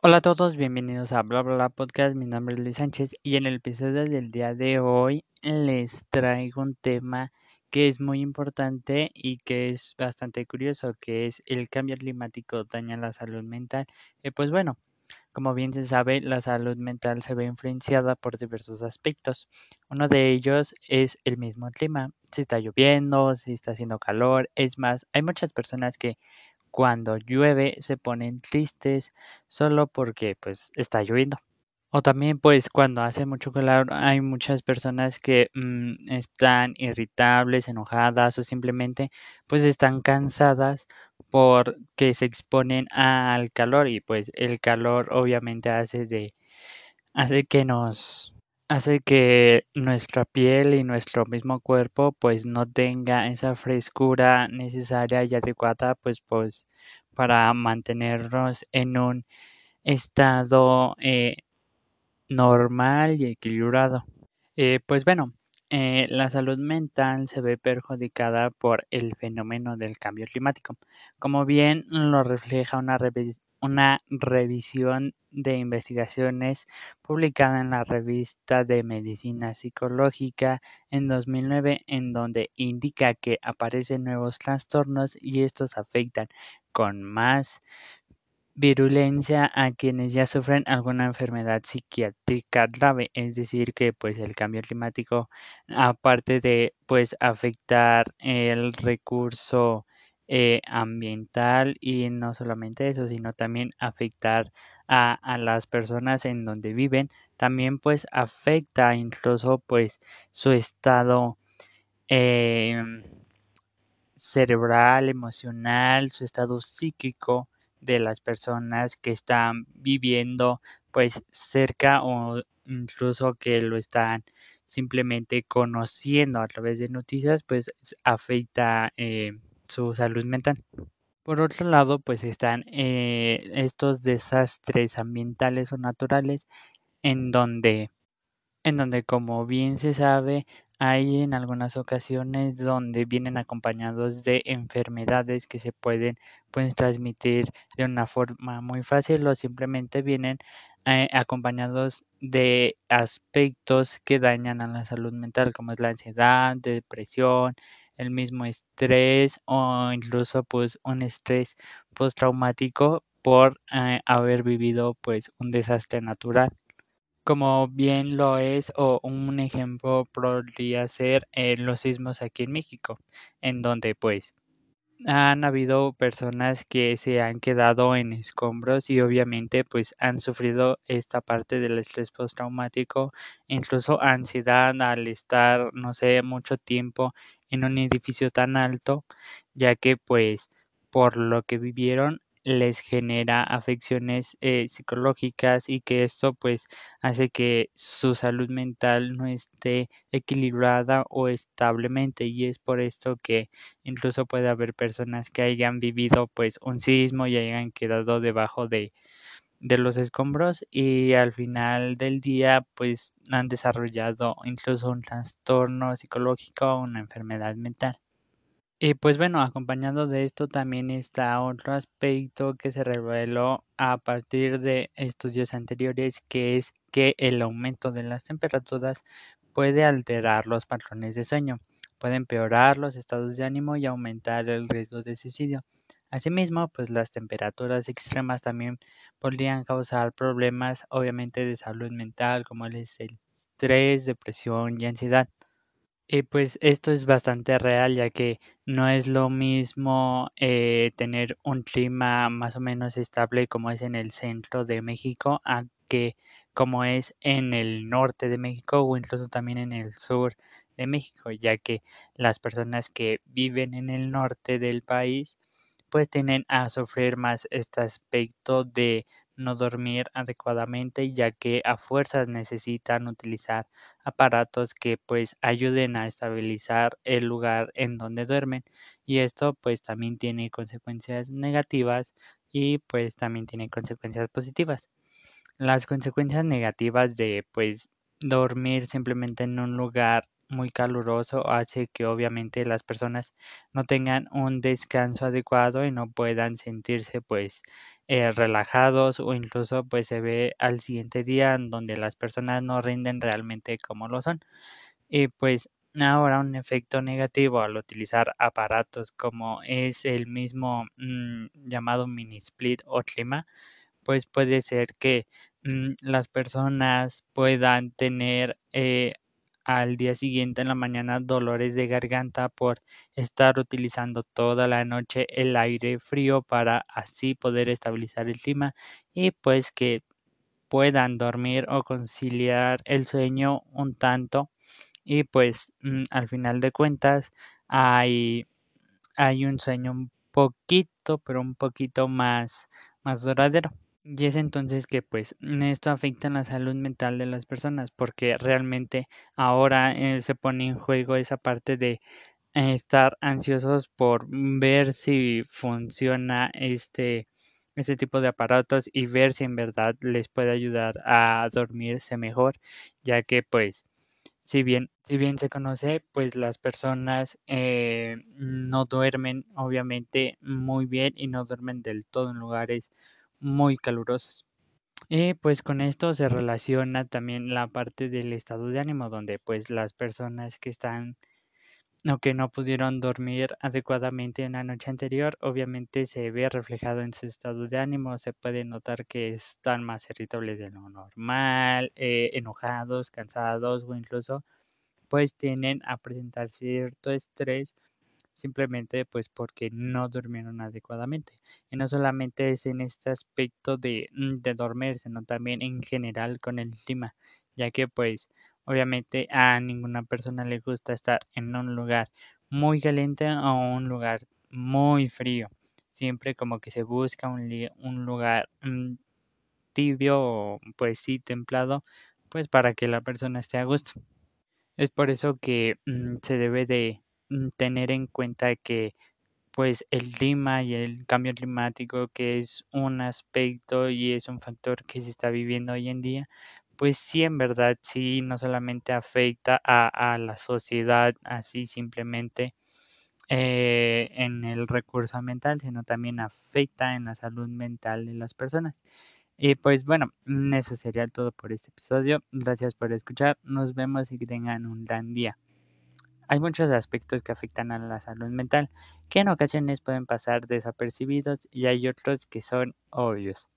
Hola a todos, bienvenidos a Bla Bla Bla Podcast. Mi nombre es Luis Sánchez y en el episodio del día de hoy les traigo un tema que es muy importante y que es bastante curioso, que es el cambio climático daña la salud mental. Eh, pues bueno, como bien se sabe, la salud mental se ve influenciada por diversos aspectos. Uno de ellos es el mismo clima. Si está lloviendo, si está haciendo calor. Es más, hay muchas personas que cuando llueve se ponen tristes solo porque pues está lloviendo. O también pues cuando hace mucho calor hay muchas personas que mm, están irritables, enojadas o simplemente pues están cansadas porque se exponen al calor y pues el calor obviamente hace de hace que nos hace que nuestra piel y nuestro mismo cuerpo pues no tenga esa frescura necesaria y adecuada pues pues para mantenernos en un estado eh, normal y equilibrado. Eh, pues bueno, eh, la salud mental se ve perjudicada por el fenómeno del cambio climático, como bien lo refleja una, una revisión de investigaciones publicada en la revista de Medicina Psicológica en 2009, en donde indica que aparecen nuevos trastornos y estos afectan con más virulencia a quienes ya sufren alguna enfermedad psiquiátrica grave, es decir, que pues el cambio climático, aparte de pues afectar el recurso eh, ambiental y no solamente eso, sino también afectar a, a, las personas en donde viven, también pues afecta incluso pues su estado eh, cerebral, emocional, su estado psíquico de las personas que están viviendo pues cerca o incluso que lo están simplemente conociendo a través de noticias pues afecta eh, su salud mental. Por otro lado, pues están eh, estos desastres ambientales o naturales en donde, en donde como bien se sabe, hay en algunas ocasiones donde vienen acompañados de enfermedades que se pueden pues, transmitir de una forma muy fácil o simplemente vienen eh, acompañados de aspectos que dañan a la salud mental como es la ansiedad, depresión, el mismo estrés o incluso pues un estrés postraumático por eh, haber vivido pues un desastre natural. Como bien lo es o un ejemplo podría ser eh, los sismos aquí en México, en donde pues han habido personas que se han quedado en escombros y obviamente pues han sufrido esta parte del estrés postraumático, incluso ansiedad al estar, no sé, mucho tiempo en un edificio tan alto, ya que pues por lo que vivieron les genera afecciones eh, psicológicas y que esto pues hace que su salud mental no esté equilibrada o establemente. Y es por esto que incluso puede haber personas que hayan vivido pues un sismo y hayan quedado debajo de de los escombros y al final del día pues han desarrollado incluso un trastorno psicológico o una enfermedad mental. Y pues bueno, acompañado de esto también está otro aspecto que se reveló a partir de estudios anteriores, que es que el aumento de las temperaturas puede alterar los patrones de sueño, puede empeorar los estados de ánimo y aumentar el riesgo de suicidio. Asimismo, pues las temperaturas extremas también podrían causar problemas obviamente de salud mental como el estrés, depresión y ansiedad. Y pues esto es bastante real ya que no es lo mismo eh, tener un clima más o menos estable como es en el centro de México que como es en el norte de México o incluso también en el sur de México, ya que las personas que viven en el norte del país pues tienen a sufrir más este aspecto de no dormir adecuadamente ya que a fuerzas necesitan utilizar aparatos que pues ayuden a estabilizar el lugar en donde duermen y esto pues también tiene consecuencias negativas y pues también tiene consecuencias positivas. Las consecuencias negativas de pues dormir simplemente en un lugar muy caluroso hace que obviamente las personas no tengan un descanso adecuado y no puedan sentirse pues eh, relajados o incluso pues se ve al siguiente día donde las personas no rinden realmente como lo son. Y pues ahora un efecto negativo al utilizar aparatos como es el mismo mm, llamado mini split o clima, pues puede ser que mm, las personas puedan tener eh, al día siguiente en la mañana dolores de garganta por estar utilizando toda la noche el aire frío para así poder estabilizar el clima y pues que puedan dormir o conciliar el sueño un tanto y pues mm, al final de cuentas hay, hay un sueño un poquito, pero un poquito más, más duradero. Y es entonces que pues esto afecta la salud mental de las personas porque realmente ahora eh, se pone en juego esa parte de estar ansiosos por ver si funciona este, este tipo de aparatos y ver si en verdad les puede ayudar a dormirse mejor ya que pues si bien, si bien se conoce, pues las personas eh, no duermen obviamente muy bien y no duermen del todo en lugares muy calurosos. Y pues con esto se relaciona también la parte del estado de ánimo, donde pues las personas que están o que no pudieron dormir adecuadamente en la noche anterior, obviamente se ve reflejado en su estado de ánimo, se puede notar que están más irritables de lo normal, eh, enojados, cansados o incluso pues tienen a presentar cierto estrés simplemente pues porque no durmieron adecuadamente. Y no solamente es en este aspecto de, mm, de dormir, sino también en general con el clima, ya que pues obviamente a ninguna persona le gusta estar en un lugar muy caliente o un lugar muy frío. Siempre como que se busca un, lugar mm, tibio o pues sí templado, pues para que la persona esté a gusto. Es por eso que mm, se debe de tener en cuenta que pues el clima y el cambio climático que es un aspecto y es un factor que se está viviendo hoy en día pues sí en verdad sí no solamente afecta a, la sociedad así simplemente eh, en el recurso mental sino también afecta en la salud mental de las personas y pues bueno, eso sería todo por este episodio. Gracias por escuchar. Nos vemos y que tengan un gran día. Hay muchos aspectos que afectan a la salud mental que en ocasiones pueden pasar desapercibidos y hay otros que son obvios.